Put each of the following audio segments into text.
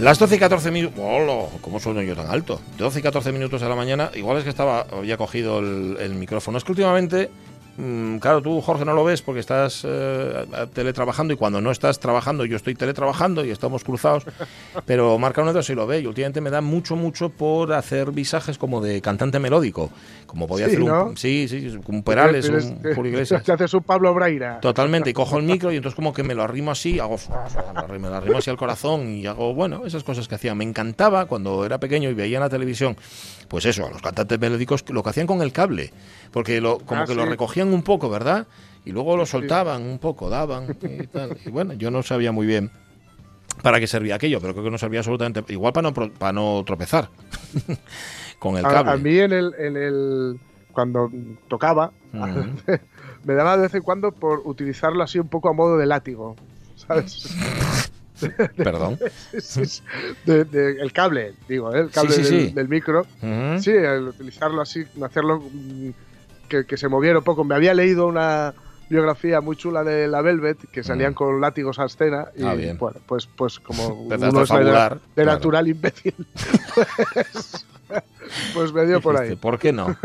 Las 12 y 14 minutos. ¡Hola! ¿Cómo sueno yo tan alto? 12 y 14 minutos de la mañana. Igual es que estaba había cogido el, el micrófono. Es que últimamente claro, tú, Jorge, no lo ves porque estás eh, teletrabajando y cuando no estás trabajando, yo estoy teletrabajando y estamos cruzados. Pero Marca Unedo sí lo ve y últimamente me da mucho, mucho por hacer visajes como de cantante melódico. Como podía hacer un. Sí, sí, un Perales, un Julio Iglesias. Te haces un Pablo Braira. Totalmente, y cojo el micro y entonces como que me lo arrimo así, hago. Me lo arrimo así al corazón y hago, bueno, esas cosas que hacía. Me encantaba cuando era pequeño y veía en la televisión, pues eso, a los cantantes melódicos, lo que hacían con el cable. Porque lo, como ah, que lo recogían un poco, ¿verdad? Y luego lo soltaban un poco, daban y tal. Y bueno, yo no sabía muy bien para qué servía aquello, pero creo que no servía absolutamente. Igual para no, para no tropezar con el cable. A, mí en el, en el. Cuando tocaba, me daba de vez en cuando por utilizarlo así un poco a modo de látigo. ¿Sabes? Perdón. el cable, digo, ¿eh? el cable del, micro. Sí, el utilizarlo así, hacerlo mm, que, se moviera un poco. Me había leído una biografía muy chula de la Velvet que salían con látigos a escena y ah, bueno pues pues como uno es de, natural imbécil pues, pues me dio por ahí ¿por qué no?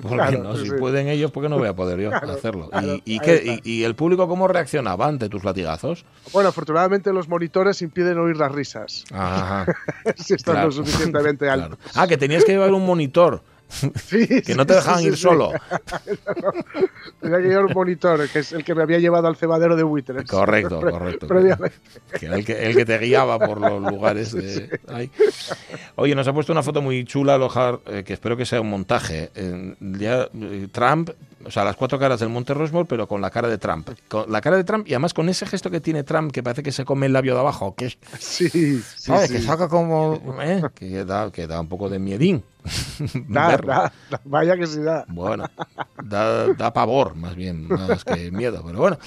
¿Por qué no? si pueden ellos ¿por qué no voy a poder yo hacerlo? ¿Y, qué, y, el público cómo reaccionaba ante tus latigazos? bueno afortunadamente los monitores impiden oír las risas Ajá. si están lo suficientemente altos ah que tenías que llevar un monitor que no te dejaban ir solo. Tenía que llevar un monitor, que es el que me había llevado al cebadero de buitres. Correcto, correcto. Que el, que, el que te guiaba por los lugares de... Oye, nos ha puesto una foto muy chula, Lojar, eh, que espero que sea un montaje. ya, eh, Trump o sea, las cuatro caras del Monte Rushmore, pero con la cara de Trump. Con la cara de Trump y además con ese gesto que tiene Trump, que parece que se come el labio de abajo, que sí, sí, Que saca como... ¿eh? Que, da, que da un poco de miedín. vaya que sí da. Bueno, da, da pavor, más bien, más que miedo, pero bueno.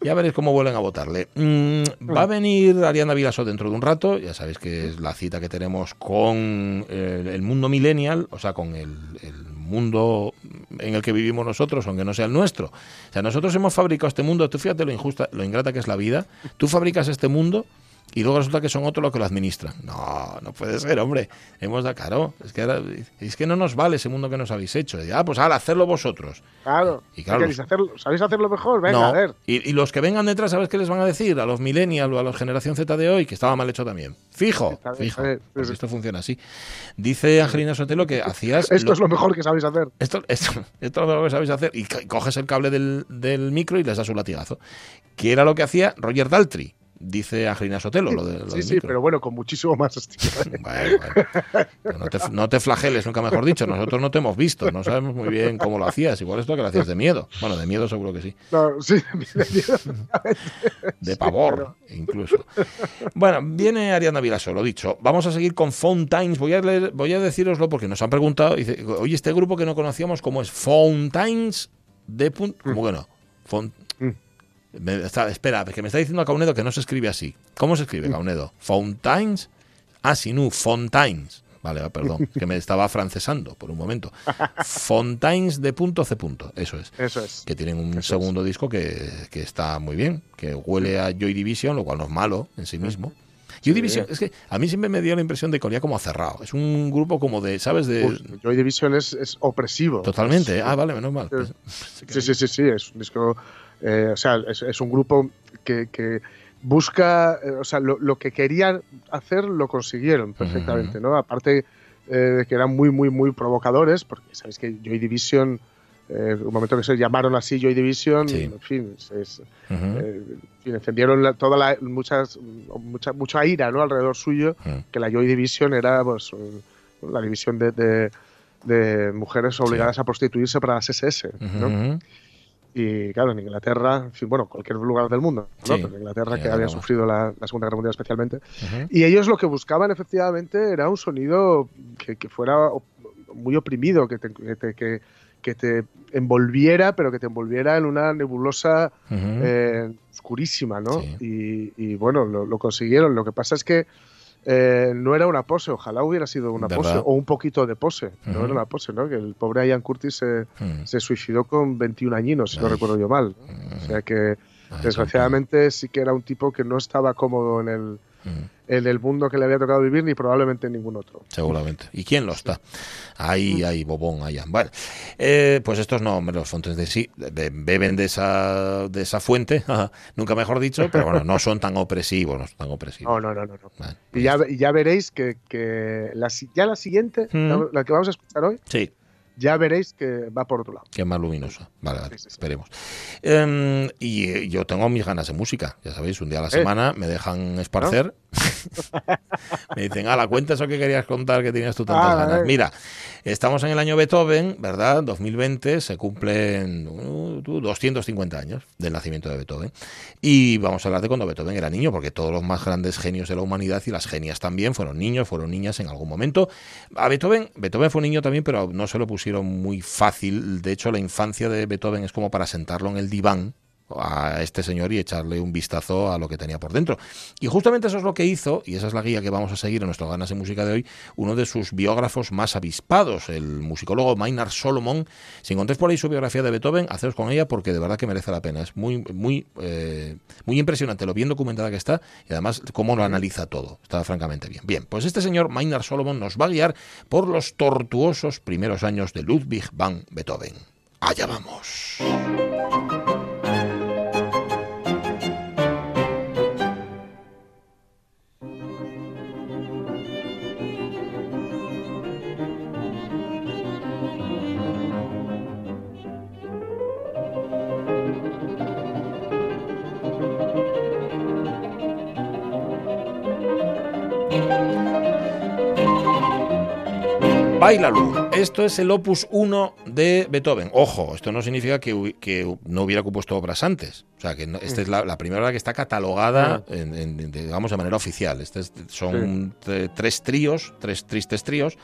Ya veréis cómo vuelven a votarle. Mm, va a venir Ariana Vilaso dentro de un rato, ya sabéis que es la cita que tenemos con eh, el, mundo millennial, o sea, con el, el, mundo en el que vivimos nosotros, aunque no sea el nuestro. O sea, nosotros hemos fabricado este mundo, tú fíjate lo injusta, lo ingrata que es la vida, tú fabricas este mundo y luego resulta que son otros los que lo administran. No, no puede ser, hombre. Hemos de claro, es que, es que no nos vale ese mundo que nos habéis hecho. ah, pues al hacerlo vosotros. Claro. Y ¿Sabéis hacerlo mejor? Venga, a ver. Y, los que vengan detrás, ¿sabes qué les van a decir? A los millennials o a la generación Z de hoy, que estaba mal hecho también. Fijo, fijo. Pues esto funciona así. Dice Angelina Sotelo que hacías... Esto es lo mejor que sabéis hacer. Esto, esto, esto, es lo mejor que sabéis hacer. Y coges el cable del, del micro y les das un latigazo. Que era lo que hacía Roger Daltrey dice Angelina Sotelo. Lo de, sí, sí, pero bueno, con muchísimo más estilo. No, te, flageles, nunca mejor dicho. Nosotros no te hemos visto, no sabemos muy bien cómo lo hacías. Igual esto que lo hacías de miedo. Bueno, de miedo seguro que sí. sí, de miedo. De pavor, incluso. Bueno, viene Ariana Vilaso, lo dicho. Vamos a seguir con Fountains. Voy a, leer, voy a deciroslo porque nos han preguntado. Dice, oye, este grupo que no conocíamos, ¿cómo es? Fountains de punto. ¿Cómo que no? Espera, que me está diciendo a Caunedo que no se escribe así. ¿Cómo se escribe, Caunedo? Fountains. Ah, sí, no, Fontaines. Vale, perdón, que me estaba francesando por un momento. Fontaines de punto C punto, eso es. Eso es. Que tienen un segundo disco que, está muy bien, que huele a Joy Division, lo cual no es malo en sí mismo. Joy Division, es que a mí siempre me dio la impresión de que olía como cerrado. Es un grupo como de, ¿sabes? De... Joy Division es, opresivo. Totalmente. ah, vale, menos mal. sí, sí, sí, sí, es un disco eh, o sea, es, un grupo que, busca, o sea, lo, que querían hacer lo consiguieron perfectamente, ¿no? Aparte de que eran muy, muy, muy provocadores, porque sabéis que Joy Division eh, un momento que se llamaron así Joy Division, en fin, eh, encendieron toda la, muchas, mucha, mucha ira ¿no? alrededor suyo, que la Joy Division era pues, la división de, de, mujeres obligadas a prostituirse para las SS. ¿no? Y claro, en Inglaterra, bueno, cualquier lugar del mundo, ¿no? Pero en Inglaterra que había sufrido la, Segunda Guerra Mundial especialmente. Y ellos lo que buscaban efectivamente era un sonido que, que fuera muy oprimido, que, que, que te envolviera, pero que te envolviera en una nebulosa eh, oscurísima, ¿no? Y, bueno, lo, consiguieron. Lo que pasa es que eh, no era una pose, ojalá hubiera sido una pose, o un poquito de pose, no era una pose, ¿no? Que el pobre Ian Curtis se, se suicidó con 21 añinos, si no recuerdo yo mal. O sea que, desgraciadamente, sí que era un tipo que no estaba cómodo en el en el mundo que le había tocado vivir ni probablemente en ningún otro. Seguramente. ¿Y quién lo está? Ahí, ahí, bobón, allá. Eh, pues estos no, los fontes de sí, beben de esa, de esa fuente, nunca mejor dicho, pero bueno, no son tan opresivos, no son tan opresivos. No, no, no, no. y, ya, ya, veréis que, que la, ya la siguiente, la que vamos a escuchar hoy, sí ya veréis que va por otro lado. Que es más luminosa. Vale, vale, esperemos. Em, y yo tengo mis ganas de música, ya sabéis, un día a la eh. semana me dejan esparcer. me dicen, ah, la cuenta eso que querías contar que tenías tú tantas ah, ganas. Mira, estamos en el año Beethoven, ¿verdad? 2020, se cumplen 250 uh, años del nacimiento de Beethoven. Y vamos a hablar de cuando Beethoven era niño, porque todos los más grandes genios de la humanidad y las genias también fueron niños, fueron niñas en algún momento. A Beethoven, Beethoven fue un niño también, pero no se lo pusieron muy fácil. De hecho, la infancia de Beethoven es como para sentarlo en el diván a este señor y echarle un vistazo a lo que tenía por dentro. Y justamente eso es lo que hizo, y esa es la guía que vamos a seguir en nuestro Ganas de Música de hoy, uno de sus biógrafos más avispados, el musicólogo Maynard Solomon. Si encontréis por ahí su biografía de Beethoven, haceros con ella porque de verdad que merece la pena. Es muy, muy, eh, muy impresionante lo bien documentada que está y además cómo lo analiza todo. Está francamente bien. Bien, pues este señor Maynard Solomon nos va a guiar por los tortuosos primeros años de Ludwig van Beethoven. Allá vamos. Bailalo. Esto es el opus 1 de Beethoven. Ojo, esto no significa que, que no hubiera compuesto obras antes. O sea, que esta es la, primera obra que está catalogada, ah. en, digamos, de manera oficial. Este son tres tríos, tres tristes tríos,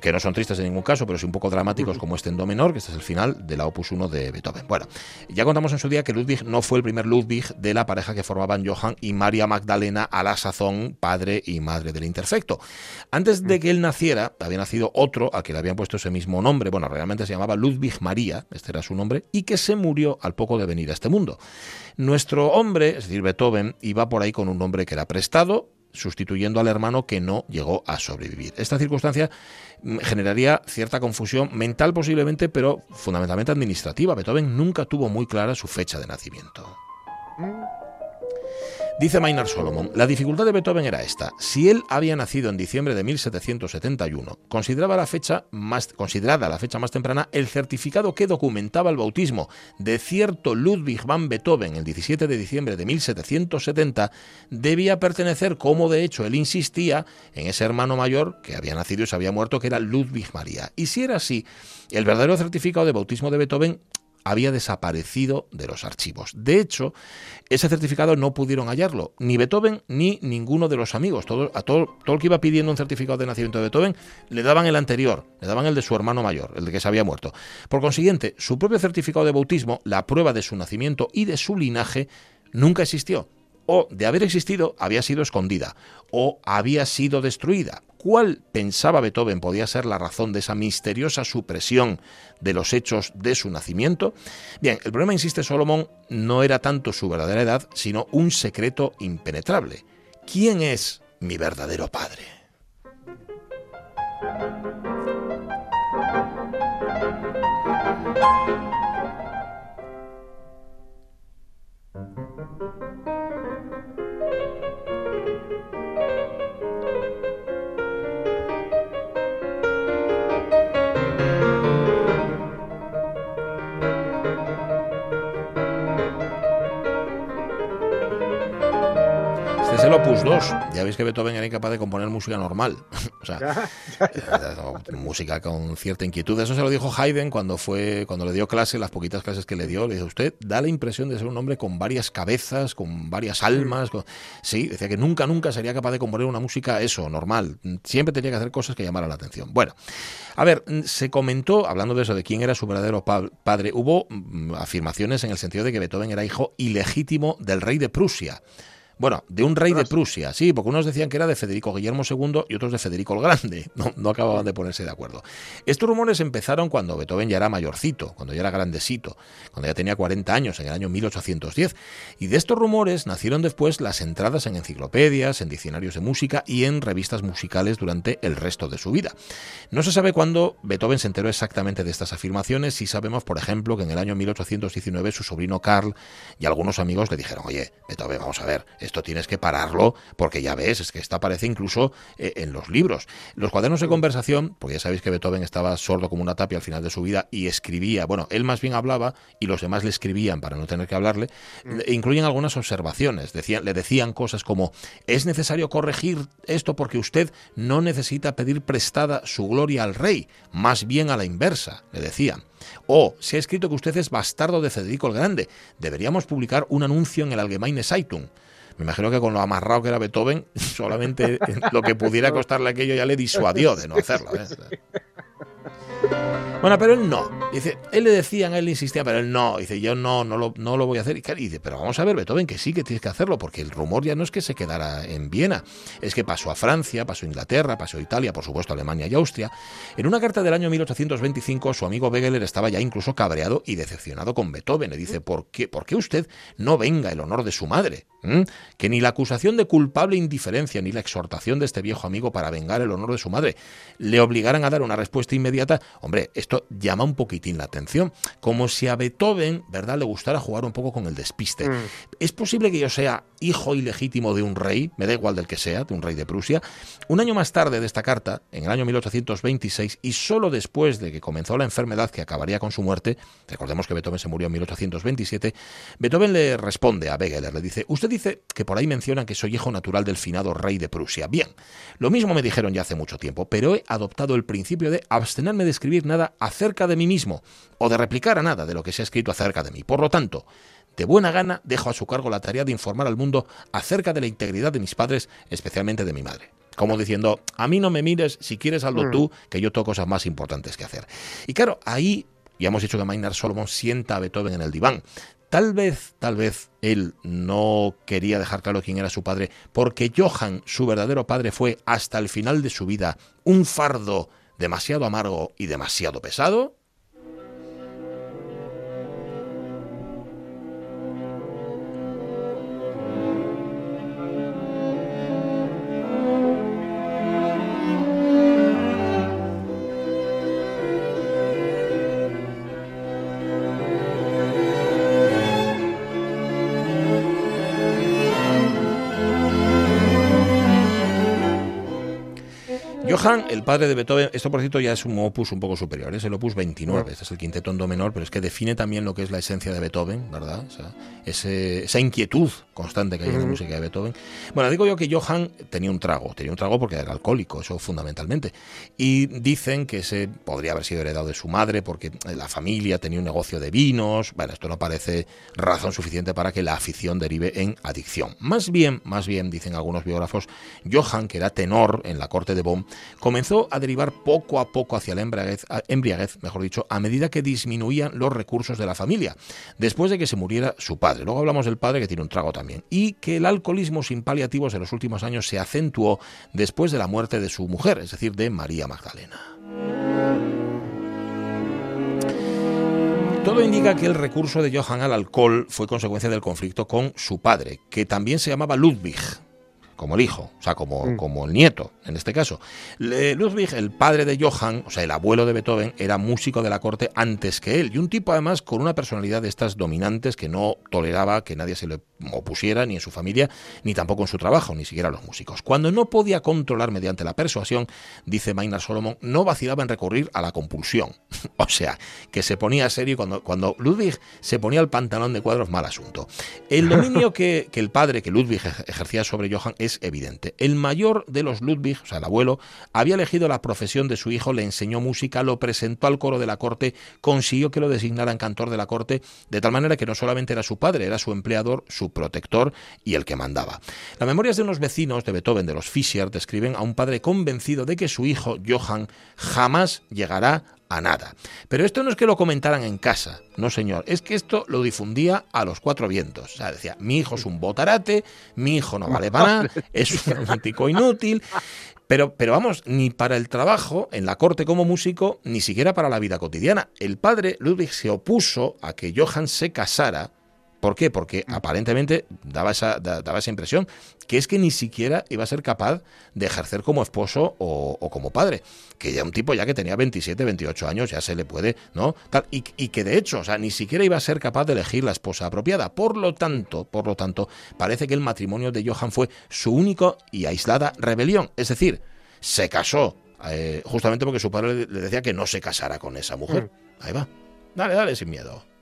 que no son tristes en ningún caso, pero sí un poco dramáticos, como este en do menor, que este es el final de la opus 1 de Beethoven. Bueno, ya contamos en su día que Ludwig no fue el primer Ludwig de la pareja que formaban Johann y María Magdalena a la sazón, padre y madre del interfecto. Antes de que él naciera, había nacido otro a que le habían puesto ese mismo nombre, bueno, realmente se llamaba Ludwig María, este era su nombre, y que se murió al poco de venir a este mundo. Nuestro hombre, es decir, Beethoven, iba por ahí con un nombre que era prestado, sustituyendo al hermano que no llegó a sobrevivir. Esta circunstancia mm, generaría cierta confusión mental posiblemente, pero fundamentalmente administrativa. Beethoven nunca tuvo muy clara su fecha de nacimiento. Dice Maynard Solomon, la dificultad de Beethoven era esta. Si él había nacido en diciembre de 1771, consideraba la fecha más, considerada la fecha más temprana el certificado que documentaba el bautismo de cierto Ludwig van Beethoven el 17 de diciembre de 1770 debía pertenecer, como de hecho él insistía, en ese hermano mayor que había nacido y se había muerto, que era Ludwig María. Y si era así, el verdadero certificado de bautismo de Beethoven había desaparecido de los archivos. De hecho, ese certificado no pudieron hallarlo, ni Beethoven ni ninguno de los amigos. Todo, a todo, todo el que iba pidiendo un certificado de nacimiento de Beethoven le daban el anterior, le daban el de su hermano mayor, el de que se había muerto. Por consiguiente, su propio certificado de bautismo, la prueba de su nacimiento y de su linaje, nunca existió o de haber existido había sido escondida o había sido destruida. ¿Cuál pensaba Beethoven podía ser la razón de esa misteriosa supresión de los hechos de su nacimiento? Bien, el problema, insiste Solomon, no era tanto su verdadera edad, sino un secreto impenetrable. ¿Quién es mi verdadero padre? Opus 2. Ya veis que Beethoven era incapaz de componer música normal. o sea, música con cierta inquietud. Eso se lo dijo Haydn cuando fue cuando le dio clase, las poquitas clases que le dio. Le dijo, usted da la impresión de ser un hombre con varias cabezas, con varias almas. Sí, decía que nunca, nunca sería capaz de componer una música eso, normal. Siempre tenía que hacer cosas que llamaran la atención. Bueno, a ver, se comentó, hablando de eso, de quién era su verdadero padre, hubo mm, afirmaciones en el sentido de que Beethoven era hijo ilegítimo del rey de Prusia. Bueno, de un rey de Prusia, sí, porque unos decían que era de Federico Guillermo II y otros de Federico el Grande. No, no acababan de ponerse de acuerdo. Estos rumores empezaron cuando Beethoven ya era mayorcito, cuando ya era grandecito, cuando ya tenía 40 años, en el año 1810. Y de estos rumores nacieron después las entradas en enciclopedias, en diccionarios de música y en revistas musicales durante el resto de su vida. No se sabe cuándo Beethoven se enteró exactamente de estas afirmaciones, si sabemos, por ejemplo, que en el año 1819 su sobrino Karl y algunos amigos le dijeron, oye, Beethoven, vamos a ver, esto tienes que pararlo porque ya ves, es que esta aparece incluso eh, en los libros. Los cuadernos de conversación, porque ya sabéis que Beethoven estaba sordo como una tapia al final de su vida y escribía, bueno, él más bien hablaba y los demás le escribían para no tener que hablarle, mm. incluyen algunas observaciones, decían, le decían cosas como, es necesario corregir esto porque usted no necesita pedir prestada su gloria al rey, más bien a la inversa, le decían. O se ha escrito que usted es bastardo de Federico el Grande. Deberíamos publicar un anuncio en el Allgemeine Zeitung. Me imagino que con lo amarrado que era Beethoven, solamente lo que pudiera costarle aquello ya le disuadió de no hacerlo. ¿eh? Bueno, pero él no. Dice, él le decían, él insistía, pero él no. Dice, yo no, no lo, no lo voy a hacer. Y dice, pero vamos a ver, Beethoven, que sí que tienes que hacerlo, porque el rumor ya no es que se quedara en Viena, es que pasó a Francia, pasó a Inglaterra, pasó a Italia, por supuesto a Alemania y Austria. En una carta del año 1825, su amigo Wegeler estaba ya incluso cabreado y decepcionado con Beethoven. Le dice, ¿por qué, ¿por qué usted no venga el honor de su madre? ¿Mm? Que ni la acusación de culpable indiferencia ni la exhortación de este viejo amigo para vengar el honor de su madre le obligaran a dar una respuesta inmediata. Hombre, esto llama un poquitín la atención. Como si a Beethoven, ¿verdad?, le gustara jugar un poco con el despiste. Mm. ¿Es posible que yo sea hijo ilegítimo de un rey, me da igual del que sea, de un rey de Prusia? Un año más tarde de esta carta, en el año 1826, y solo después de que comenzó la enfermedad que acabaría con su muerte, recordemos que Beethoven se murió en 1827, Beethoven le responde a Wegeler, le dice, usted dice que por ahí mencionan que soy hijo natural del finado rey de Prusia. Bien, lo mismo me dijeron ya hace mucho tiempo, pero he adoptado el principio de abstenerme de escribir nada acerca de mí mismo o de replicar a nada de lo que se ha escrito acerca de mí. Por lo tanto, de buena gana dejo a su cargo la tarea de informar al mundo acerca de la integridad de mis padres, especialmente de mi madre. Como diciendo, a mí no me mires, si quieres algo mm. tú, que yo tengo cosas más importantes que hacer. Y claro, ahí ya hemos dicho que Maynard Solomon sienta a Beethoven en el diván. Tal vez, tal vez él no quería dejar claro quién era su padre, porque Johann, su verdadero padre, fue hasta el final de su vida un fardo demasiado amargo y demasiado pesado? El padre de Beethoven, esto por cierto ya es un opus un poco superior, es el opus 29, este es el quinteto en do menor, pero es que define también lo que es la esencia de Beethoven, ¿verdad? esa inquietud constante que hay en la música de Beethoven. Bueno, digo yo que Johann tenía un trago, tenía un trago porque era alcohólico, eso fundamentalmente. Y dicen que ese podría haber sido heredado de su madre porque la familia tenía un negocio de vinos. Bueno, esto no parece razón suficiente para que la afición derive en adicción. Más bien, más bien, dicen algunos biógrafos, Johann, que era tenor en la corte de Bonn, comenzó a derivar poco a poco hacia la embriaguez, mejor dicho, a medida que disminuían los recursos de la familia, después de que se muriera su padre. Luego hablamos del padre que tiene un trago también. Y que el alcoholismo sin paliativos en los últimos años se acentuó después de la muerte de su mujer, es decir, de María Magdalena. Todo indica que el recurso de Johann al alcohol fue consecuencia del conflicto con su padre, que también se llamaba Ludwig, como el hijo, o sea, como, mm. como el nieto, en este caso. Ludwig, el padre de Johann, o sea, el abuelo de Beethoven, era músico de la corte antes que él, y un tipo además con una personalidad de estas dominantes que no toleraba que nadie se le opusiera, ni en su familia, ni tampoco en su trabajo, ni siquiera los músicos. Cuando no podía controlar mediante la persuasión, dice Maynard Solomon, no vacilaba en recurrir a la compulsión. o sea, que se ponía serio cuando, cuando Ludwig se ponía el pantalón de cuadros, mal asunto. El dominio que, que el padre, que Ludwig ejercía sobre Johann, es evidente. El mayor de los Ludwig, o sea, el abuelo, había elegido la profesión de su hijo, le enseñó música, lo presentó al coro de la corte, consiguió que lo designaran cantor de la corte, de tal manera que no solamente era su padre, era su empleador, su protector y el que mandaba. Las memorias de unos vecinos de Beethoven, de los Fischer, describen a un padre convencido de que su hijo, Johann, jamás llegará a nada. Pero esto no es que lo comentaran en casa, no señor, es que esto lo difundía a los cuatro vientos. O sea, decía, mi hijo es un botarate, mi hijo no vale para nada, es un romántico inútil. Pero, pero vamos, ni para el trabajo en la corte como músico, ni siquiera para la vida cotidiana. El padre Ludwig se opuso a que Johann se casara ¿Por qué? Porque mm. aparentemente daba esa, daba esa impresión, que es que ni siquiera iba a ser capaz de ejercer como esposo o, como padre. Que ya un tipo ya que tenía 27, 28 años, ya se le puede, ¿no? y, que de hecho, o sea, ni siquiera iba a ser capaz de elegir la esposa apropiada. Por lo tanto, por lo tanto, parece que el matrimonio de Johann fue su único y aislada rebelión. Es decir, se casó eh, justamente porque su padre le decía que no se casara con esa mujer. Mm. Ahí va. Dale, dale, sin miedo.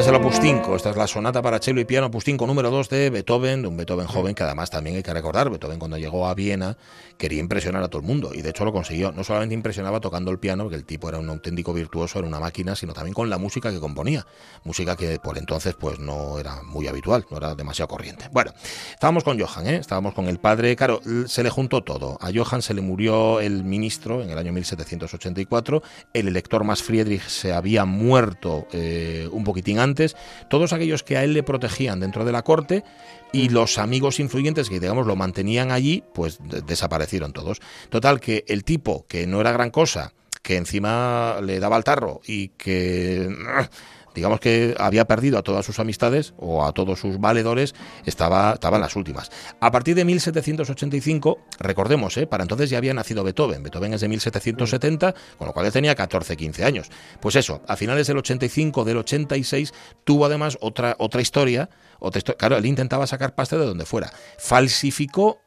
Esta es la sonata para cello y piano opus 5 número 2 de Beethoven, de un Beethoven joven que además también hay que recordar, Beethoven cuando llegó a Viena quería impresionar a todo el mundo y de hecho lo consiguió. No solamente impresionaba tocando el piano, porque el tipo era un auténtico virtuoso, era una máquina, sino también con la música que componía. Música que por entonces pues no era muy habitual, no era demasiado corriente. Bueno, estábamos con Johann, ¿eh? estábamos con el padre, claro, se le juntó todo. A Johann se le murió el ministro en el año 1784, el elector más Friedrich se había muerto eh, un poquitín antes, todos aquellos que a él le protegían dentro de la corte y los amigos influyentes que, digamos, lo mantenían allí, pues desaparecieron todos. Total, que el tipo, que no era gran cosa, que encima le daba al tarro y que digamos que había perdido a todas sus amistades o a todos sus valedores, estaba, estaba las últimas. A partir de 1785, recordemos, ¿eh? para entonces ya había nacido Beethoven, Beethoven es de 1770, con lo cual él tenía 14, 15 años. Pues eso, a finales del 85, del 86, tuvo además otra, otra historia, otra claro, él intentaba sacar pasta de donde fuera. Falsificó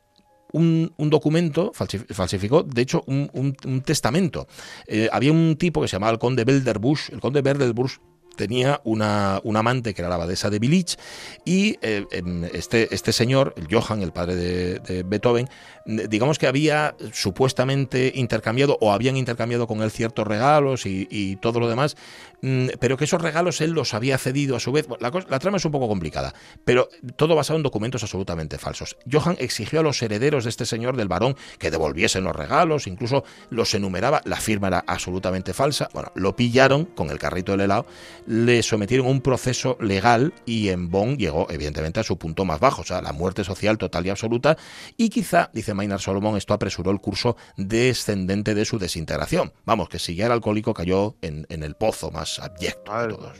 un, documento, falsificó, de hecho, un, testamento. Eh, había un tipo que se llamaba el conde Belderbusch, el conde Belderbusch tenía una, amante que era la abadesa de Vilich y eh, em, este, este señor, el Johann, el padre de, Beethoven, digamos que había supuestamente intercambiado o habían intercambiado con él ciertos regalos y, todo lo demás, mm, pero que esos regalos él los había cedido a su vez. La, la, trama es un poco complicada, pero todo basado en documentos absolutamente falsos. Johann exigió a los herederos de este señor, del varón, que devolviesen los regalos, incluso los enumeraba, la firma era absolutamente falsa. Bueno, lo pillaron con el carrito del helado le sometieron a un proceso legal y en Bonn llegó evidentemente a su punto más bajo, o sea, la muerte social total y absoluta y quizá, dice Maynard Solomon, esto apresuró el curso descendente de su desintegración. Vamos, que si ya era alcohólico cayó en, el pozo más abyecto de todos.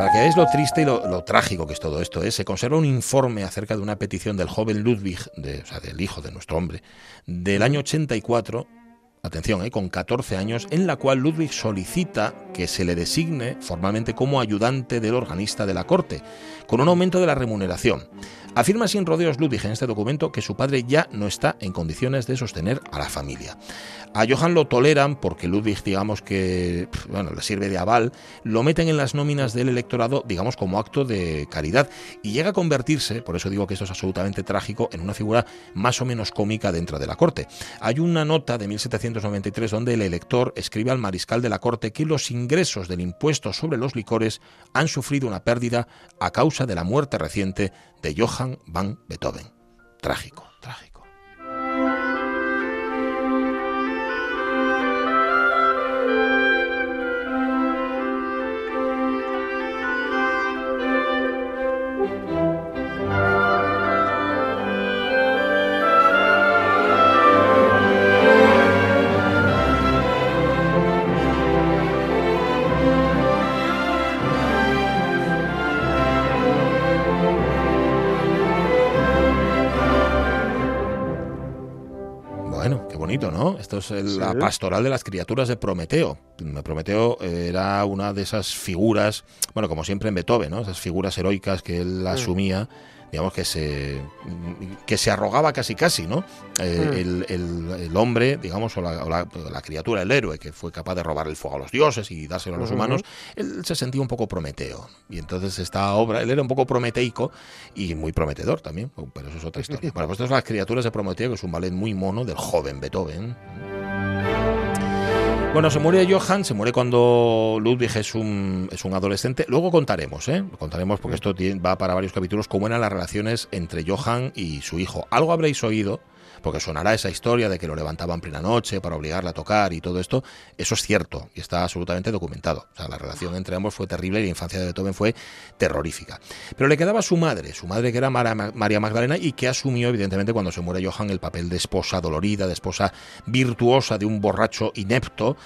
Para que veáis lo triste y lo, trágico que es todo esto, ¿eh? se conserva un informe acerca de una petición del joven Ludwig, de, o sea, del hijo de nuestro hombre, del año 84, atención, eh, con 14 años, en la cual Ludwig solicita que se le designe formalmente como ayudante del organista de la corte, con un aumento de la remuneración. Afirma sin rodeos Ludwig en este documento que su padre ya no está en condiciones de sostener a la familia. A Johann lo toleran porque Ludwig, digamos que, bueno, le sirve de aval, lo meten en las nóminas del electorado, digamos, como acto de caridad y llega a convertirse, por eso digo que esto es absolutamente trágico, en una figura más o menos cómica dentro de la corte. Hay una nota de 1793 donde el elector escribe al mariscal de la corte que los ingresos del impuesto sobre los licores han sufrido una pérdida a causa de la muerte reciente de Johann van Beethoven. Trágico, Esto es la pastoral de las criaturas de Prometeo. Prometeo era una de esas figuras, bueno, como siempre en Beethoven, ¿no? Esas figuras heroicas que él asumía digamos que se que se arrogaba casi casi, ¿no? Eh, hmm. el, hombre, digamos, o la, criatura, el héroe, que fue capaz de robar el fuego a los dioses y dárselo a los humanos, él se sentía un poco prometeo. Y entonces esta obra, él era un poco prometeico y muy prometedor también, pero eso es otra historia. bueno, pues estas son las criaturas de Prometeo, que es un ballet muy mono del joven Beethoven. Bueno, se muere Johann, se muere cuando Ludwig es un, es un adolescente. Luego contaremos, ¿eh? Contaremos porque esto va para varios capítulos, cómo eran las relaciones entre Johann y su hijo. Algo habréis oído porque sonará esa historia de que lo levantaban plena noche para obligarle a tocar y todo esto, eso es cierto y está absolutamente documentado. O sea, la relación entre ambos fue terrible y la infancia de Beethoven fue terrorífica. Pero le quedaba su madre, su madre que era María Magdalena y que asumió evidentemente cuando se muere Johann el papel de esposa dolorida, de esposa virtuosa de un borracho inepto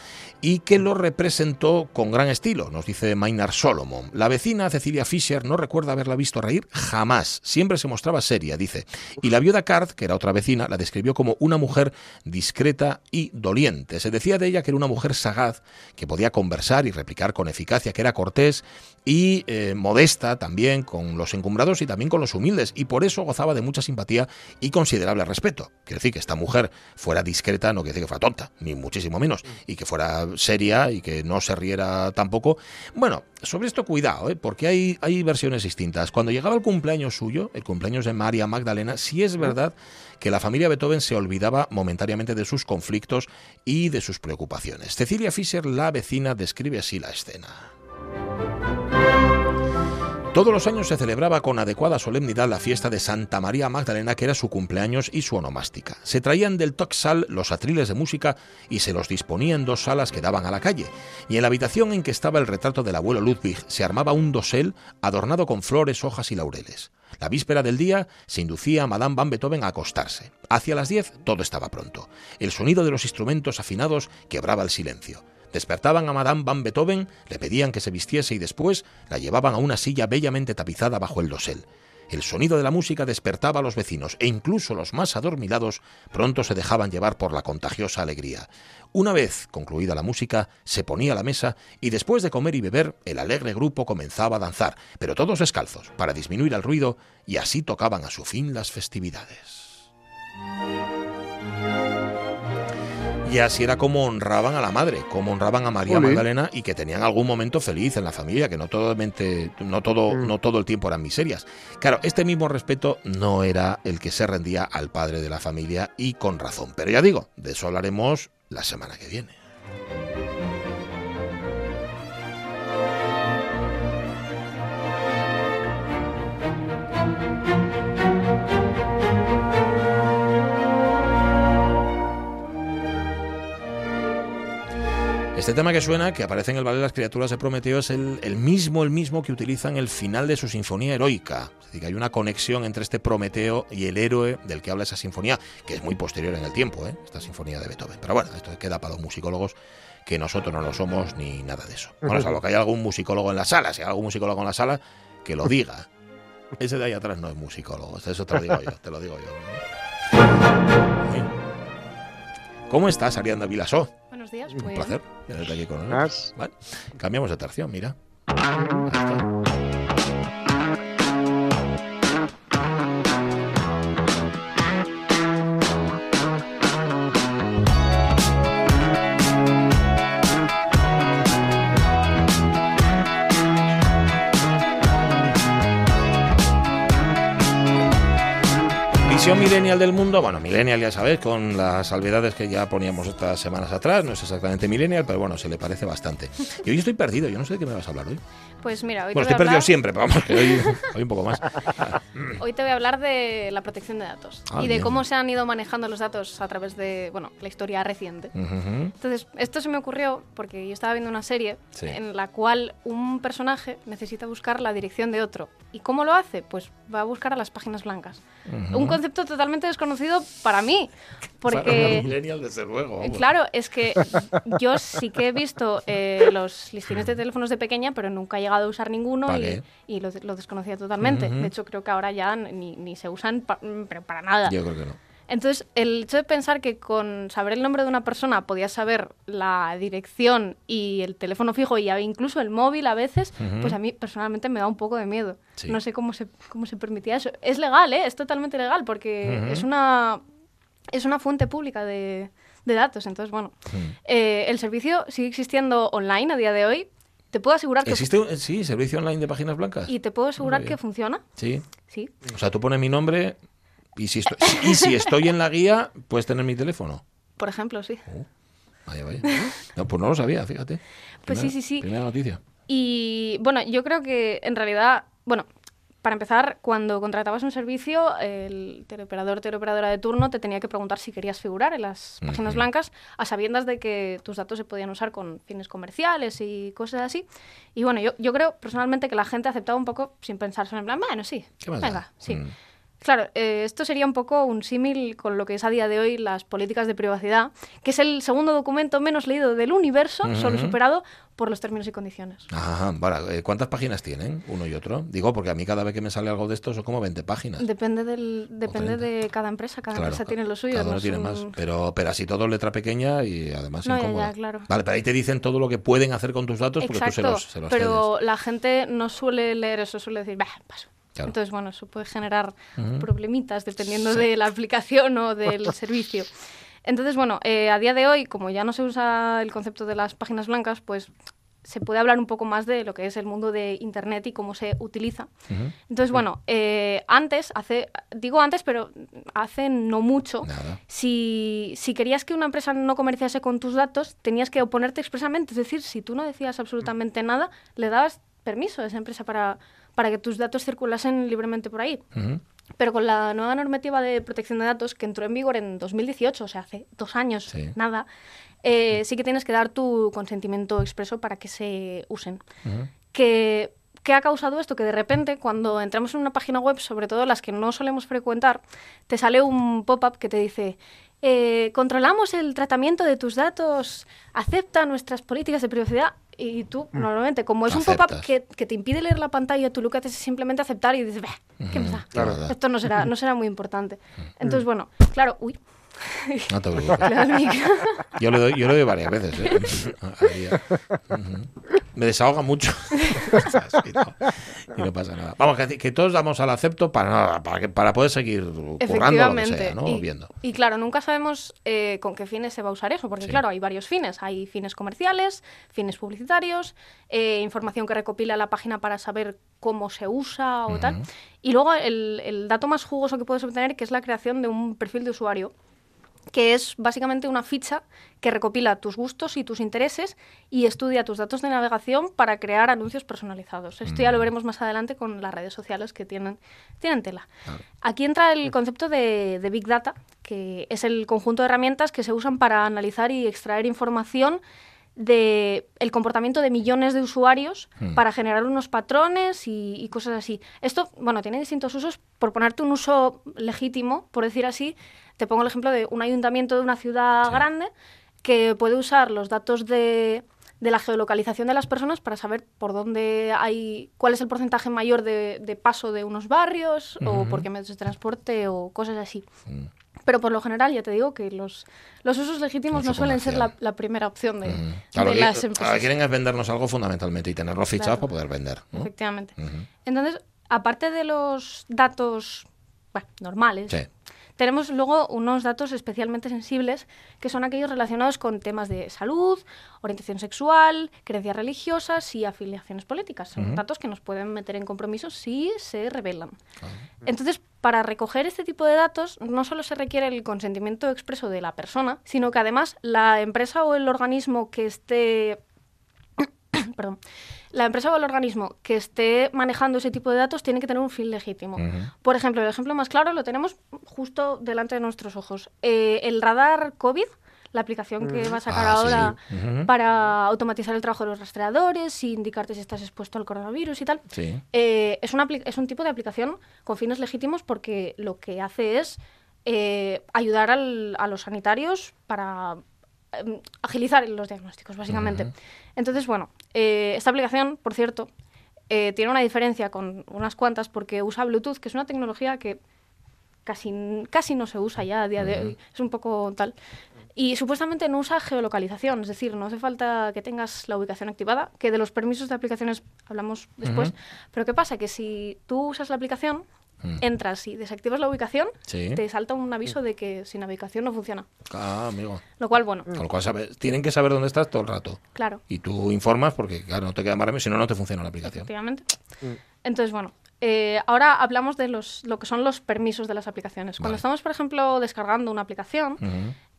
y que lo representó con gran estilo, nos dice Maynard Solomon. La vecina Cecilia Fischer no recuerda haberla visto reír jamás, siempre se mostraba seria, dice. Y la viuda Card, que era otra vecina, la describió como una mujer discreta y doliente. Se decía de ella que era una mujer sagaz, que podía conversar y replicar con eficacia, que era cortés y eh, modesta también con los encumbrados y también con los humildes, y por eso gozaba de mucha simpatía y considerable respeto. Quiere decir que esta mujer fuera discreta, no quiere decir que fuera tonta, ni muchísimo menos, y que fuera seria y que no se riera tampoco. Bueno, sobre esto cuidado, ¿eh? porque hay, hay versiones distintas. Cuando llegaba el cumpleaños suyo, el cumpleaños de María Magdalena, sí es verdad que la familia Beethoven se olvidaba momentáneamente de sus conflictos y de sus preocupaciones. Cecilia Fischer, la vecina, describe así la escena. Todos los años se celebraba con adecuada solemnidad la fiesta de Santa María Magdalena, que era su cumpleaños y su onomástica. Se traían del Toxal los atriles de música y se los disponía en dos salas que daban a la calle. Y en la habitación en que estaba el retrato del abuelo Ludwig se armaba un dosel adornado con flores, hojas y laureles. La víspera del día se inducía a Madame Van Beethoven a acostarse. Hacia las diez todo estaba pronto. El sonido de los instrumentos afinados quebraba el silencio. Despertaban a Madame Van Beethoven, le pedían que se vistiese y después la llevaban a una silla bellamente tapizada bajo el dosel. El sonido de la música despertaba a los vecinos e incluso los más adormilados pronto se dejaban llevar por la contagiosa alegría. Una vez concluida la música, se ponía a la mesa y después de comer y beber, el alegre grupo comenzaba a danzar, pero todos descalzos, para disminuir el ruido, y así tocaban a su fin las festividades. Y así era como honraban a la madre, como honraban a María Magdalena y que tenían algún momento feliz en la familia, que no, no, todo, mm. no todo el tiempo eran miserias. Claro, este mismo respeto no era el que se rendía al padre de la familia y con razón. Pero ya digo, de eso hablaremos la semana que viene. Este tema que suena, que aparece en el ballet de las criaturas de Prometeo, es el, mismo, el mismo que utiliza en el final de su sinfonía heroica. Es decir, que hay una conexión entre este Prometeo y el héroe del que habla esa sinfonía, que es muy posterior en el tiempo, ¿eh? esta sinfonía de Beethoven. Pero bueno, esto queda para los musicólogos que nosotros no lo somos ni nada de eso. Bueno, salvo que hay algún musicólogo en la sala, si hay algún musicólogo en la sala, que lo diga. Ese de ahí atrás no es musicólogo, eso te lo digo yo, te lo digo yo. ¿Cómo estás, Arianda Vilasó? Buenos días. Un Pues, placer aquí con. Vale. Cambiamos de tercio, mira. Visión millennial del mundo, bueno, millennial ya sabéis, con las salvedades que ya poníamos estas semanas atrás, no es exactamente millennial, pero bueno, se le parece bastante. Y hoy estoy perdido, yo no sé de qué me vas a hablar hoy. pues mira, hoy Bueno, te estoy voy a perdido hablar, siempre, pero vamos, que hoy, hoy un poco más. hoy te voy a hablar de la protección de datos Ah, y de bien. cómo se han ido manejando los datos a través de, bueno, la historia reciente. Ujú. Entonces, esto se me ocurrió porque yo estaba viendo una serie Sí. en la cual un personaje necesita buscar la dirección de otro. ¿Y cómo lo hace? Pues va a buscar a las páginas blancas. Un concepto totalmente desconocido para mí, Para porque... millennial, desde luego. Vamos. Claro, es que yo sí que he visto eh, los listines de teléfonos de pequeña, pero nunca he llegado a usar ninguno Vale. y, y lo, lo desconocía totalmente. De hecho, creo que ahora ya ni, ni se usan, pa- pero para nada. Yo creo que no. Entonces, el hecho de pensar que con saber el nombre de una persona podías saber la dirección y el teléfono fijo y incluso el móvil a veces, pues a mí personalmente me da un poco de miedo. Sí. No sé cómo se, cómo se permitía eso. Es legal, ¿eh? Es totalmente legal porque es, una, es una fuente pública de, de datos. Entonces, bueno, eh, el servicio sigue existiendo online a día de hoy. Te puedo asegurar que... ¿Existe, un- sí, servicio online de páginas blancas? Y te puedo asegurar que funciona. Sí. Sí. O sea, tú pones mi nombre y si, estoy, y si estoy en la guía, puedes tener mi teléfono. Por ejemplo, sí. Vaya, vaya. No, pues no lo sabía, fíjate. Pues sí, sí, sí. Primera noticia. Y bueno, yo creo que en realidad, bueno, para empezar, cuando contratabas un servicio, el teleoperador, teleoperadora de turno te tenía que preguntar si querías figurar en las páginas blancas, a sabiendas de que tus datos se podían usar con fines comerciales y cosas así. Y bueno, yo, yo creo personalmente que la gente aceptaba un poco sin pensarse en plan, bueno, sí, ¿Qué más da? venga, sí. Mm. Claro, eh, esto sería un poco un símil con lo que es a día de hoy las políticas de privacidad, que es el segundo documento menos leído del universo, solo superado por los términos y condiciones. Ajá, vale. eh, ¿Cuántas páginas tienen uno y otro? Digo, porque a mí cada vez que me sale algo de esto son como 20 páginas. Depende, del, depende 30. de cada empresa, cada Claro, empresa tiene lo suyo. Cada no uno tiene es más. Pero, pero así todo letra pequeña y además No, incómoda. ya, claro. Vale, pero ahí te dicen todo lo que pueden hacer con tus datos porque tú se Exacto, los, se los pero la gente no suele leer eso, suele decir, bah, paso. Claro. Entonces, bueno, eso puede generar problemitas dependiendo de la aplicación o del servicio. Entonces, bueno, eh, a día de hoy, como ya no se usa el concepto de las páginas blancas, pues se puede hablar un poco más de lo que es el mundo de Internet y cómo se utiliza. Entonces, bueno, eh, antes, hace, digo antes, pero hace no mucho, Nada. si, si querías que una empresa no comerciase con tus datos, tenías que oponerte expresamente. Es decir, si tú no decías absolutamente nada, le dabas permiso a esa empresa para, para que tus datos circulasen libremente por ahí. Pero con la nueva normativa de protección de datos que entró en vigor en 2018, o sea, hace dos años, Sí. nada, eh, sí que tienes que dar tu consentimiento expreso para que se usen. Que, ¿Qué ha causado esto? Que de repente, cuando entramos en una página web, sobre todo las que no solemos frecuentar, te sale un pop-up que te dice, eh, controlamos el tratamiento de tus datos, acepta nuestras políticas de privacidad. Y tú, normalmente, como es un pop-up que, que te impide leer la pantalla, tú lo que haces es simplemente aceptar y dices, "Bah, ¿qué me da? Claro. Esto no será, no será muy importante. Entonces, bueno, claro, uy, No te preocupes. Yo le doy, yo le doy varias veces. ¿eh? Me desahoga mucho. No. Y no pasa nada. Vamos, que, que todos damos al acepto para nada, para, que, para poder seguir currando lo que sea, ¿no? y, Viendo. y claro, nunca sabemos eh, con qué fines se va a usar eso, porque Sí. claro, hay varios fines. Hay fines comerciales, fines publicitarios, eh, información que recopila la página para saber cómo se usa o tal. Y luego el, el dato más jugoso que puedes obtener, que es la creación de un perfil de usuario que es básicamente una ficha que recopila tus gustos y tus intereses y estudia tus datos de navegación para crear anuncios personalizados. Esto ya lo veremos más adelante con las redes sociales que tienen, tienen tela. Aquí entra el concepto de, de Big Data, que es el conjunto de herramientas que se usan para analizar y extraer información de el comportamiento de millones de usuarios Hmm. para generar unos patrones y, y cosas así. Esto, bueno, tiene distintos usos. Por ponerte un uso legítimo, por decir así, te pongo el ejemplo de un ayuntamiento de una ciudad Sí. grande que puede usar los datos de, de la geolocalización de las personas para saber por dónde hay, cuál es el porcentaje mayor de, de paso de unos barrios o por qué medios de transporte o cosas así. Mm. Pero por lo general, ya te digo que los, los usos legítimos no suelen ser la, primera opción de, las empresas. quieren vendernos algo fundamentalmente y tenerlo fichado para poder vender. Efectivamente. Entonces, aparte de los datos normales, tenemos luego unos datos especialmente sensibles, que son aquellos relacionados con temas de salud, orientación sexual, creencias religiosas y afiliaciones políticas. Son datos que nos pueden meter en compromisos si se revelan. Entonces, para recoger este tipo de datos, no solo se requiere el consentimiento expreso de la persona, sino que además la empresa o el organismo que esté perdón, la empresa o el organismo que esté manejando ese tipo de datos tiene que tener un fin legítimo. Por ejemplo, el ejemplo más claro lo tenemos justo delante de nuestros ojos. Eh, el radar COVID, la aplicación que va a sacar ah, ahora para automatizar el trabajo de los rastreadores y indicarte si estás expuesto al coronavirus y tal, eh, es, una, es un tipo de aplicación con fines legítimos porque lo que hace es eh, ayudar a los sanitarios para Em, agilizar los diagnósticos, básicamente. Entonces, bueno, eh, esta aplicación, por cierto, eh, tiene una diferencia con unas cuantas porque usa Bluetooth, que es una tecnología que casi, casi no se usa ya a día de hoy. Es un poco tal. Y supuestamente no usa geolocalización, es decir, no hace falta que tengas la ubicación activada, que de los permisos de aplicaciones hablamos después. Pero ¿qué pasa? Que si tú usas la aplicación. Entras y desactivas la ubicación, te salta un aviso de que sin navegación no funciona. Ah, amigo. Lo cual, bueno. Con lo cual tienen que saber dónde estás todo el rato. Claro. Y tú informas porque, claro, no te queda más remedio, si no, no te funciona la aplicación. Efectivamente. Mm. Entonces, bueno, eh, ahora hablamos de los, lo que son los permisos de las aplicaciones. Cuando estamos, por ejemplo, descargando una aplicación,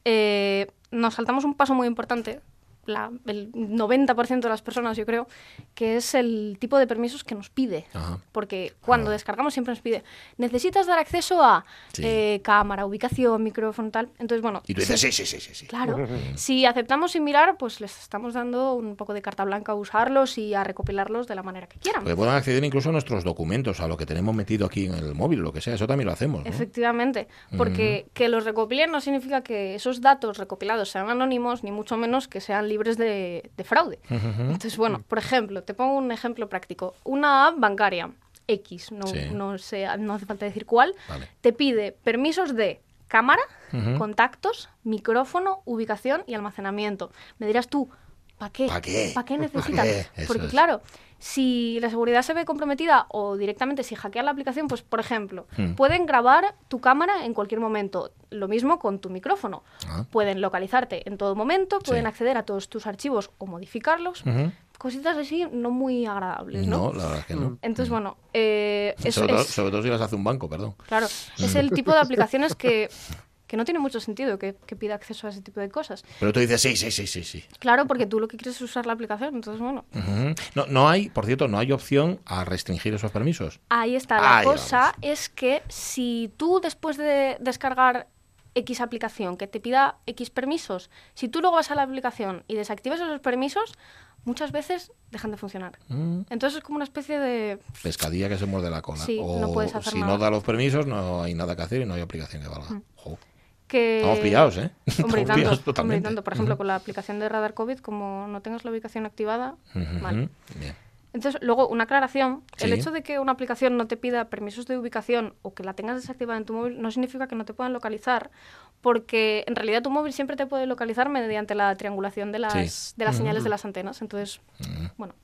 eh, nos saltamos un paso muy importante el 90% de las personas, yo creo, que es el tipo de permisos que nos pide. Porque cuando descargamos siempre nos pide, necesitas dar acceso a eh, cámara, ubicación, micrófono, tal. Entonces, bueno. Y tú dices, sí, sí, sí, sí. Claro. si aceptamos sin mirar, pues les estamos dando un poco de carta blanca a usarlos y a recopilarlos de la manera que quieran. Porque puedan acceder incluso a nuestros documentos, a lo que tenemos metido aquí en el móvil, lo que sea. Eso también lo hacemos. Efectivamente. Porque que los recopilen no significa que esos datos recopilados sean anónimos, ni mucho menos que sean libres de, fraude. Entonces, bueno, por ejemplo, te pongo un ejemplo práctico. Una app bancaria X, no, no, sé, no hace falta decir cuál, te pide permisos de cámara, contactos, micrófono, ubicación y almacenamiento. Me dirás tú, ¿para qué? ¿Para qué? ¿Para qué necesitas? Porque claro, si la seguridad se ve comprometida o directamente si hackean la aplicación, pues por ejemplo, hmm. pueden grabar tu cámara en cualquier momento. Lo mismo con tu micrófono. Ah. Pueden localizarte en todo momento, pueden acceder a todos tus archivos o modificarlos. Cositas así no muy agradables, ¿no? No, la verdad es que no. Entonces, bueno... Eh, sobre, todo, sobre, todo, si las hace un banco, perdón. Claro, es el tipo de aplicaciones que que no tiene mucho sentido que, pida acceso a ese tipo de cosas. Pero tú dices, sí, sí, sí, sí, sí. Claro, porque tú lo que quieres es usar la aplicación, entonces bueno. no, no hay, por cierto, no hay opción a restringir esos permisos. Ahí está, la cosa es que si tú después de descargar X aplicación que te pida X permisos, si tú luego vas a la aplicación y desactivas esos permisos, muchas veces dejan de funcionar. Mm. Entonces es como una especie de... Pescadilla que se muerde la cola. o no puedes hacer si no da los permisos, no hay nada que hacer y no hay aplicación que valga. Mm que... Estamos pillados, ¿eh? Hombre, tanto, totalmente. Por ejemplo, con la aplicación de Radar COVID, como no tengas la ubicación activada, mal. Entonces, luego, una aclaración. El hecho de que una aplicación no te pida permisos de ubicación o que la tengas desactivada en tu móvil no significa que no te puedan localizar, porque en realidad tu móvil siempre te puede localizar mediante la triangulación de las, de las señales de las antenas. Entonces, bueno,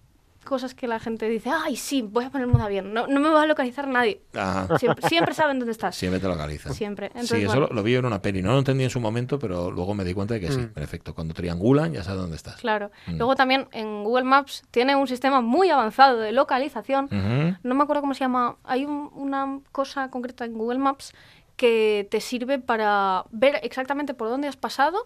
cosas que la gente dice, ay, sí, voy a poner moda bien, no, no me va a localizar nadie. Siempre, saben dónde estás. Siempre te localizan. Siempre. sí, eso lo, vi en una peli, no lo entendí en su momento, pero luego me di cuenta de que sí, mm. en efecto, cuando triangulan ya sabes dónde estás. Claro. Mm. Luego también en Google Maps tiene un sistema muy avanzado de localización, no me acuerdo cómo se llama, hay una cosa concreta en Google Maps que te sirve para ver exactamente por dónde has pasado,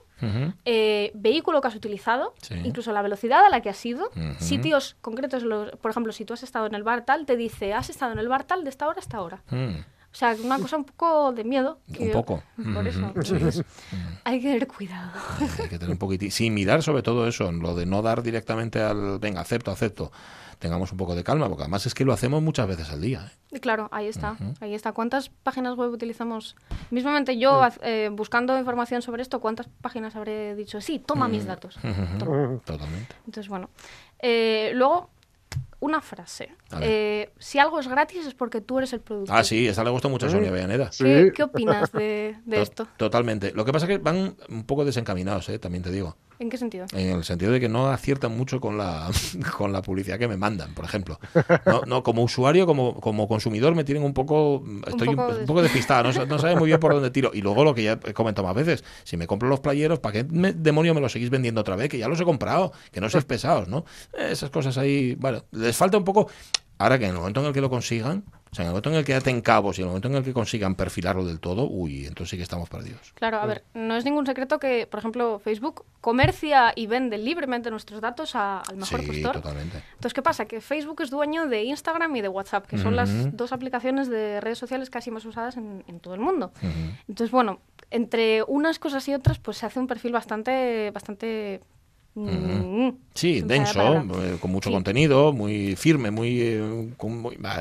eh, vehículo que has utilizado, incluso la velocidad a la que has ido, sitios concretos, por ejemplo, si tú has estado en el bar tal, te dice, has estado en el bar tal de esta hora a esta hora. Mm. O sea, una cosa un poco de miedo. un poco. Por eso. hay que tener cuidado. Hay que tener un poquitín. Sí, mirar sobre todo eso, lo de no dar directamente al, venga, acepto, acepto tengamos un poco de calma, porque además es que lo hacemos muchas veces al día. ¿eh? Claro, ahí está, ahí está. ¿Cuántas páginas web utilizamos? Mismamente yo, eh, buscando información sobre esto, ¿cuántas páginas habré dicho? Sí, toma mis datos. Totalmente. Entonces, bueno. Eh, luego, una frase. Eh, si algo es gratis es porque tú eres el productor. Ah, sí, esa le gusta mucho a Sonia Villaneda. ¿Qué, opinas de, esto? Totalmente. Lo que pasa es que van un poco desencaminados, ¿eh? también te digo. ¿En qué sentido? En el sentido de que no aciertan mucho con la, con la publicidad que me mandan, por ejemplo. No, como usuario, como, como consumidor, me tienen un poco. Estoy un poco, despistado, no, no sabe muy bien por dónde tiro. Y luego lo que ya he comentado más veces: si me compro los playeros, ¿para qué demonio me los seguís vendiendo otra vez? Que ya los he comprado, que no seáis pesados, ¿no? Esas cosas ahí, bueno, les falta un poco. Ahora que en el momento en el que lo consigan, o sea, en el momento en el que aten cabos y en el momento en el que consigan perfilarlo del todo, uy, entonces sí que estamos perdidos. Claro, a ver, no es ningún secreto que, por ejemplo, Facebook comercia y vende libremente nuestros datos al mejor sí, postor. totalmente. Entonces, ¿qué pasa? Que Facebook es dueño de Instagram y de WhatsApp, que son las dos aplicaciones de redes sociales casi más usadas en, todo el mundo. Entonces, bueno, entre unas cosas y otras, pues se hace un perfil bastante, bastante Mm. Sí, denso, eh, con mucho contenido, muy firme, muy, eh,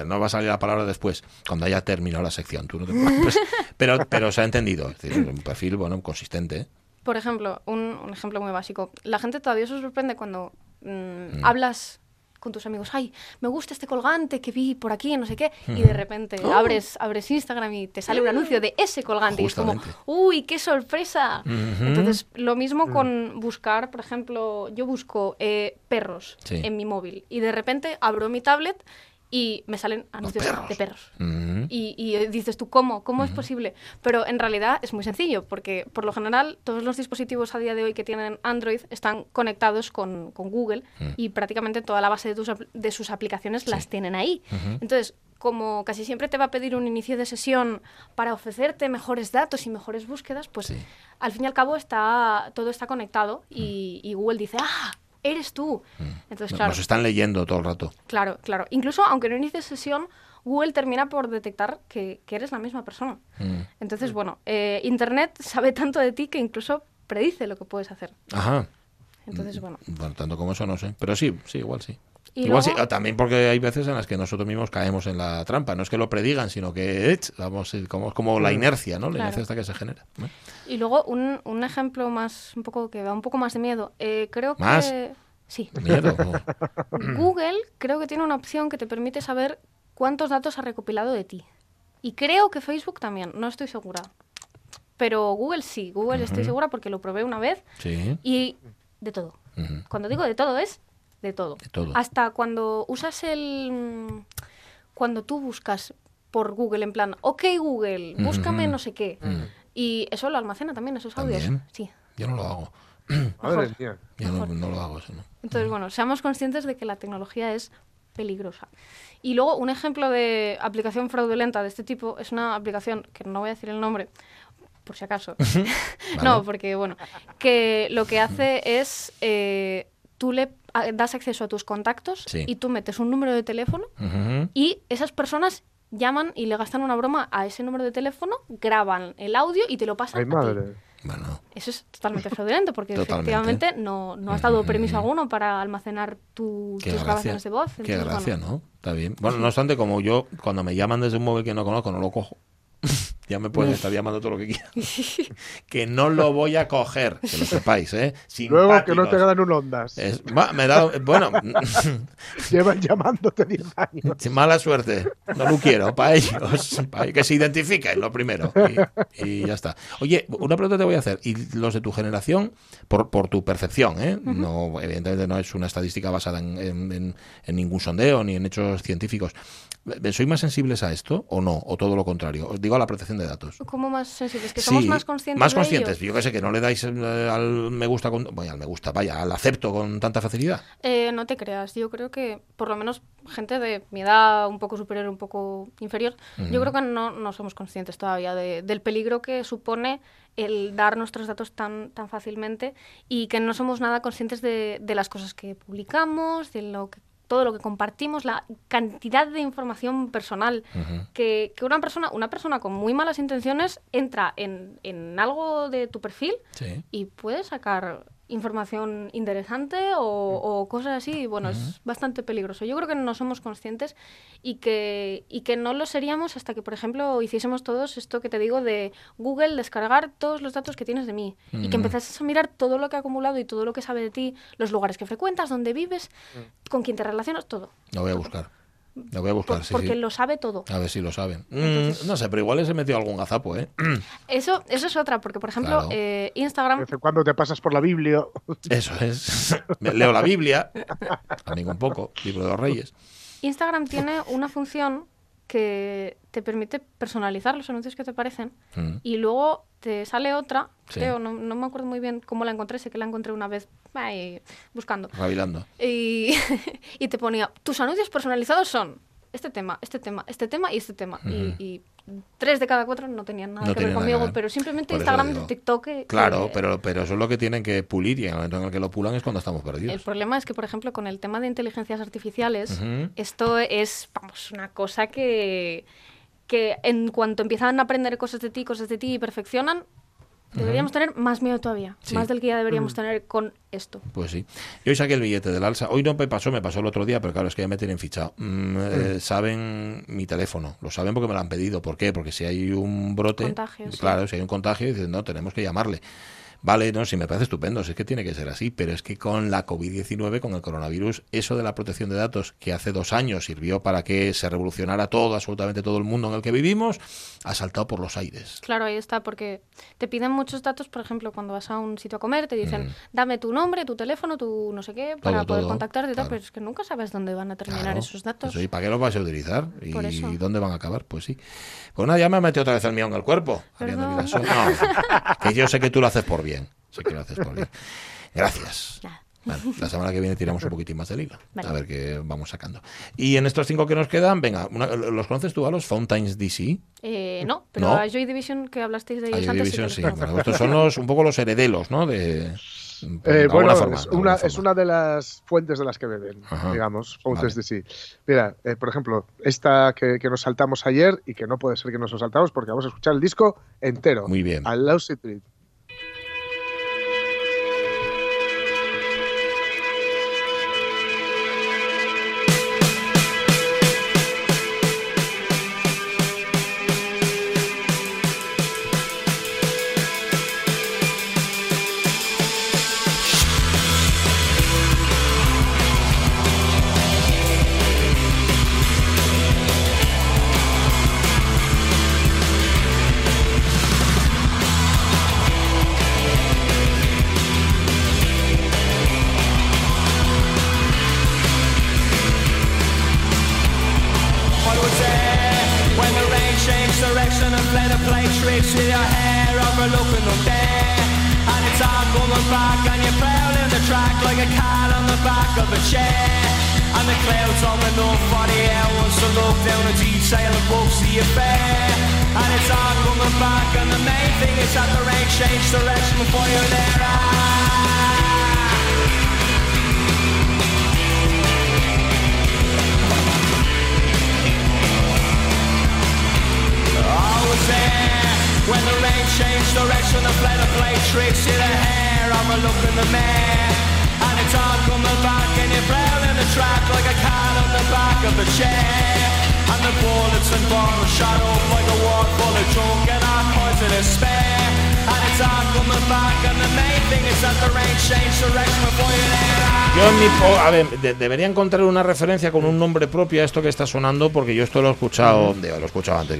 no va a salir la palabra después, cuando haya terminado la sección. Tú no te pero, pero se ha entendido. Es decir, un perfil bueno, consistente. Por ejemplo, un, ejemplo muy básico. La gente todavía se sorprende cuando mm, mm. hablas con tus amigos, ay, me gusta este colgante que vi por aquí, no sé qué, y de repente oh. abres, abres Instagram y te sale un anuncio de ese colgante y es como, uy, qué sorpresa. Entonces, lo mismo con buscar, por ejemplo, yo busco eh, perros en mi móvil y de repente abro mi tablet y me salen anuncios de perros. y, dices tú, ¿cómo? ¿Cómo es posible? Pero en realidad es muy sencillo, porque por lo general todos los dispositivos a día de hoy que tienen Android están conectados con, Google y prácticamente toda la base de, sus aplicaciones las tienen ahí. Entonces, como casi siempre te va a pedir un inicio de sesión para ofrecerte mejores datos y mejores búsquedas, pues al fin y al cabo está, todo está conectado y, y Google dice, ah, eres tú. Mm. Entonces, claro. Nos están leyendo todo el rato. Claro, claro. Incluso aunque no inicies sesión, Google termina por detectar que, eres la misma persona. Mm. Entonces, bueno, eh, Internet sabe tanto de ti que incluso predice lo que puedes hacer. Ajá. Entonces, bueno. Bueno, tanto como eso no sé. Pero sí, sí, igual sí. Igual sí, también porque hay veces en las que nosotros mismos caemos en la trampa. No es que lo predigan, sino que vamos, como, como la inercia, ¿no? La inercia hasta que se genera. Y luego un, un, ejemplo más, un poco que da un poco más de miedo. Eh, creo ¿Más? que Sí. Miedo. Google creo que tiene una opción que te permite saber cuántos datos ha recopilado de ti. Y creo que Facebook también, no estoy segura. Pero Google sí, Google estoy segura porque lo probé una vez. Sí. Y de todo. Cuando digo de todo es de todo. de todo. Hasta cuando usas el... Cuando tú buscas por Google en plan, ok Google, búscame no sé qué. Y eso lo almacena también, esos audios. Sí. Yo no lo hago. Madre mía. Yo no, lo hago eso, ¿no? Entonces, bueno, seamos conscientes de que la tecnología es peligrosa. Y luego, un ejemplo de aplicación fraudulenta de este tipo es una aplicación, que no voy a decir el nombre, por si acaso. no, porque, bueno, que lo que hace es, eh, tú le das acceso a tus contactos y tú metes un número de teléfono y esas personas llaman y le gastan una broma a ese número de teléfono, graban el audio y te lo pasan. Ay, madre. Eso es totalmente fraudulento porque efectivamente no, no has dado permiso alguno para almacenar tus grabaciones de voz. Qué gracia, ¿no? Está bien. Bueno, no obstante, como yo, cuando me llaman desde un móvil que no conozco, no lo cojo. Ya me pueden estar llamando todo lo que quieran. que no lo voy a coger, que lo sepáis, ¿eh? Luego que no te ganan un ondas. me da, bueno. Llevan llamándote 10 años. Mala suerte. No lo quiero, para ellos. Para que se identifiquen, lo primero. Y, ya está. Oye, una pregunta te voy a hacer. ¿Y los de tu generación, por, por tu percepción, ¿eh? no, evidentemente no es una estadística basada en, en ningún sondeo ni en hechos científicos, ¿Soy más sensibles a esto o no? ¿O todo lo contrario? Os digo a la protección de datos. ¿Cómo más sensibles? ¿Que somos más conscientes? Más conscientes. Yo que sé, que no le dais eh, al me gusta, con, bueno, al me gusta, vaya, al acepto con tanta facilidad. Eh, no te creas. Yo creo que, por lo menos, gente de mi edad, un poco superior, un poco inferior, yo creo que no, no somos conscientes todavía del peligro que supone el dar nuestros datos tan, tan fácilmente y que no somos nada conscientes de, de las cosas que publicamos, de lo que todo lo que compartimos, la cantidad de información personal que, una persona, una persona con muy malas intenciones entra en, algo de tu perfil y puede sacar información interesante o, cosas así. Bueno, es bastante peligroso. Yo creo que no somos conscientes y que, y que no lo seríamos hasta que, por ejemplo, hiciésemos todos esto que te digo de Google descargar todos los datos que tienes de mí y que empezases a mirar todo lo que ha acumulado y todo lo que sabe de ti, los lugares que frecuentas, dónde vives, con quién te relacionas, todo. Lo voy a buscar. Lo voy a buscar, Porque lo sabe todo. A ver si lo saben. Mm, no sé, pero igual les he metido algún gazapo, ¿eh? Eso, eso es otra, porque por ejemplo, eh, Instagram. Cuando te pasas por la Biblia. Eso es. Leo la Biblia, también un poco, libro de los reyes. Instagram tiene una función que te permite personalizar los anuncios que te parecen mm. y luego te sale otra, creo, no, no, me acuerdo muy bien cómo la encontré, sé que la encontré una vez buscando. Rabilando. Y, y te ponía, tus anuncios personalizados son este tema, este tema, este tema y este tema. y, tres de cada cuatro no tenían nada que ver conmigo, pero simplemente Instagram y TikTok. claro, pero, pero eso es lo que tienen que pulir y en el momento en el que lo pulan es cuando estamos perdidos. El problema es que, por ejemplo, con el tema de inteligencias artificiales, esto es, vamos, una cosa que que en cuanto empiezan a aprender cosas de ti, cosas de ti y perfeccionan, Deberíamos tener más miedo todavía, más del que ya deberíamos tener con esto. Pues sí. Yo hoy saqué el billete del alza. Hoy no me pasó, me pasó el otro día, pero claro, es que ya me tienen fichado. Mm, eh, saben mi teléfono, lo saben porque me lo han pedido. ¿Por qué? Porque si hay un brote, claro, si hay un contagio, dicen, no, tenemos que llamarle. Vale, no, sí, me parece estupendo, es que tiene que ser así, pero es que con la COVID-19, con el coronavirus, eso de la protección de datos, que hace dos años sirvió para que se revolucionara todo, absolutamente todo el mundo en el que vivimos, ha saltado por los aires. Claro, ahí está, porque te piden muchos datos, por ejemplo, cuando vas a un sitio a comer, te dicen, mm. dame tu nombre, tu teléfono, tu no sé qué, para poder contactarte y tal, pero es que nunca sabes dónde van a terminar esos datos. ¿Y para qué los vas a utilizar? ¿Y dónde van a acabar? Pues sí. Pues nada, ya me ha metido otra vez el mío en el cuerpo. No, que yo sé que tú lo haces por bien. Gracias. la semana que viene tiramos un poquitín más de liga. A ver qué vamos sacando. Y en estos cinco que nos quedan, venga, ¿los conoces tú a los Fountains DC? Eh, no, pero a Joy Division que hablasteis de ellos antes. Division, sí. estos son los, un poco los herederos, ¿no? De, eh, bueno, es, una, es una de las fuentes de las que beben, digamos, Fountains DC. Mira, eh, por ejemplo, esta que, que, nos saltamos ayer y que no puede ser que nos lo saltamos porque vamos a escuchar el disco entero. Muy bien. Al Lousy Treat. back of a chair And the clouds on the north barrier Wants to look down the detail of both the affair And it's hard coming back And the main thing is that the rain changed direction before you're there I was there when the rain changed direction and fled a play tricks in the hair. I'm a look in the mirror talk on the back and you're flailing the track like a cat on the back of a chair. And the bullets and bombs shot off like a walk full of junk and our poisonous spare. Debería encontrar una referencia con un nombre propio a esto que está sonando, porque yo esto lo he escuchado, lo he escuchado antes.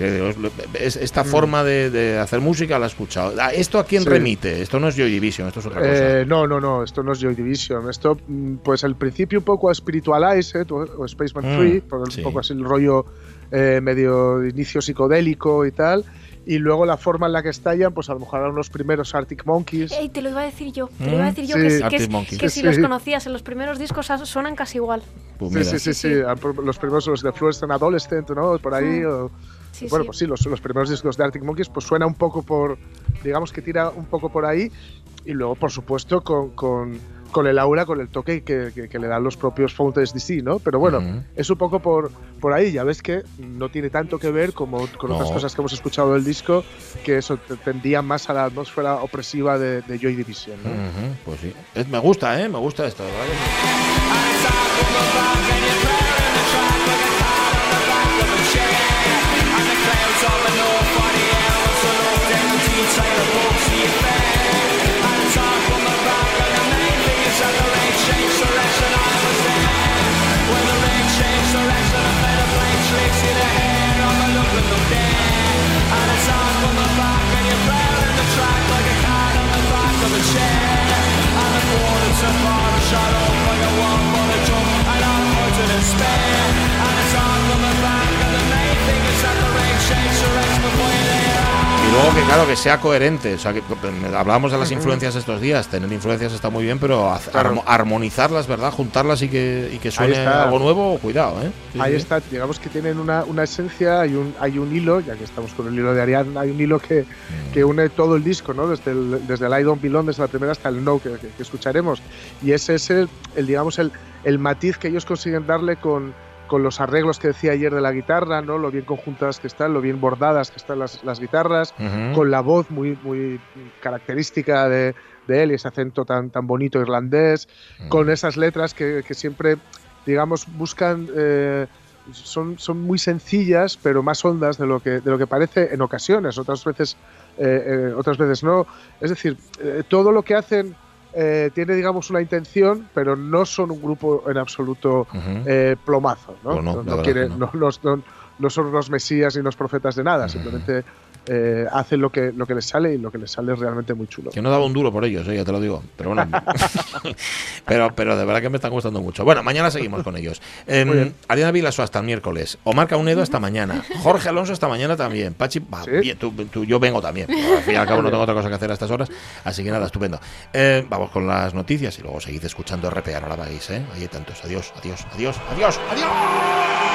esta mm. forma de, hacer música la he escuchado. Ah, ¿Esto a quién remite? Esto no es Joy Division, esto es otra cosa. Eh, no, no, no, esto no es Joy Division. Esto, mm, pues al principio un poco a Spiritualize o Spaceman 3, mm, un poco así el rollo eh, medio inicio psicodélico y tal y luego la forma en la que estallan, pues a lo mejor eran los primeros Arctic Monkeys. Ey, te lo iba a decir yo, te lo iba a decir yo que, si los conocías en los primeros discos suenan casi igual. Pues sí, sí, sí, los primeros los de Fluorescent Adolescent, ¿no? Por ahí. bueno, pues sí, los, los primeros discos de Arctic Monkeys, pues suena un poco por, digamos que tira un poco por ahí. Y luego, por supuesto, con, con con el aura, con el toque que, que, le dan los propios Fountains DC, ¿no? Pero bueno, es un poco por, por ahí, ya ves que no tiene tanto que ver como con otras cosas que hemos escuchado del disco, que eso tendía más a la atmósfera opresiva de, Joy Division, ¿no? Pues sí, me gusta, ¿eh? Me gusta esto, ¿vale? one I'm to And it's the back the main thing is that the rain shakes around. Luego que claro que sea coherente, o sea que hablábamos de las influencias estos días, tener influencias está muy bien, pero armonizarlas, ¿verdad? Juntarlas y que, y que suene algo nuevo, cuidado, ¿eh? Ahí está, digamos que tienen una, una, esencia, hay un, hay un hilo, ya que estamos con el hilo de Ariadna, hay un hilo que, mm. que une todo el disco, ¿no? Desde el, desde el I Don't Belong, desde la primera hasta el No que, que, escucharemos. Y ese es el, el digamos, el, el matiz que ellos consiguen darle con con los arreglos que decía ayer de la guitarra, ¿no? Lo bien conjuntadas que están, lo bien bordadas que están las, las guitarras, con la voz muy, muy característica de, de, él y ese acento tan, tan bonito irlandés, con esas letras que, que siempre, digamos, buscan... Eh, son, son muy sencillas, pero más hondas de lo que, de lo que parece en ocasiones, otras veces, eh, eh, otras veces no. Es decir, todo lo que hacen eh, tiene, digamos, una intención, pero no son un grupo en absoluto eh, plomazo, ¿no? no, no, son los mesías ni los profetas de nada, simplemente eh, hacen lo que, lo que les sale y lo que les sale es realmente muy chulo. Que no daba un duro por ellos, eh, ya te lo digo. Pero bueno, pero, pero de verdad que me están gustando mucho. Bueno, mañana seguimos con ellos. Eh, Ariana Vilaso hasta el miércoles. Omar Caunedo hasta mañana. Jorge Alonso hasta mañana también. Pachi, bien, tú, yo vengo también. Al fin y al cabo no tengo otra cosa que hacer a estas horas. Así que nada, estupendo. Eh, vamos con las noticias y luego seguid escuchando RPA, no la vagáis, ¿eh? Hay tantos. Adiós, adiós, adiós, adiós, adiós.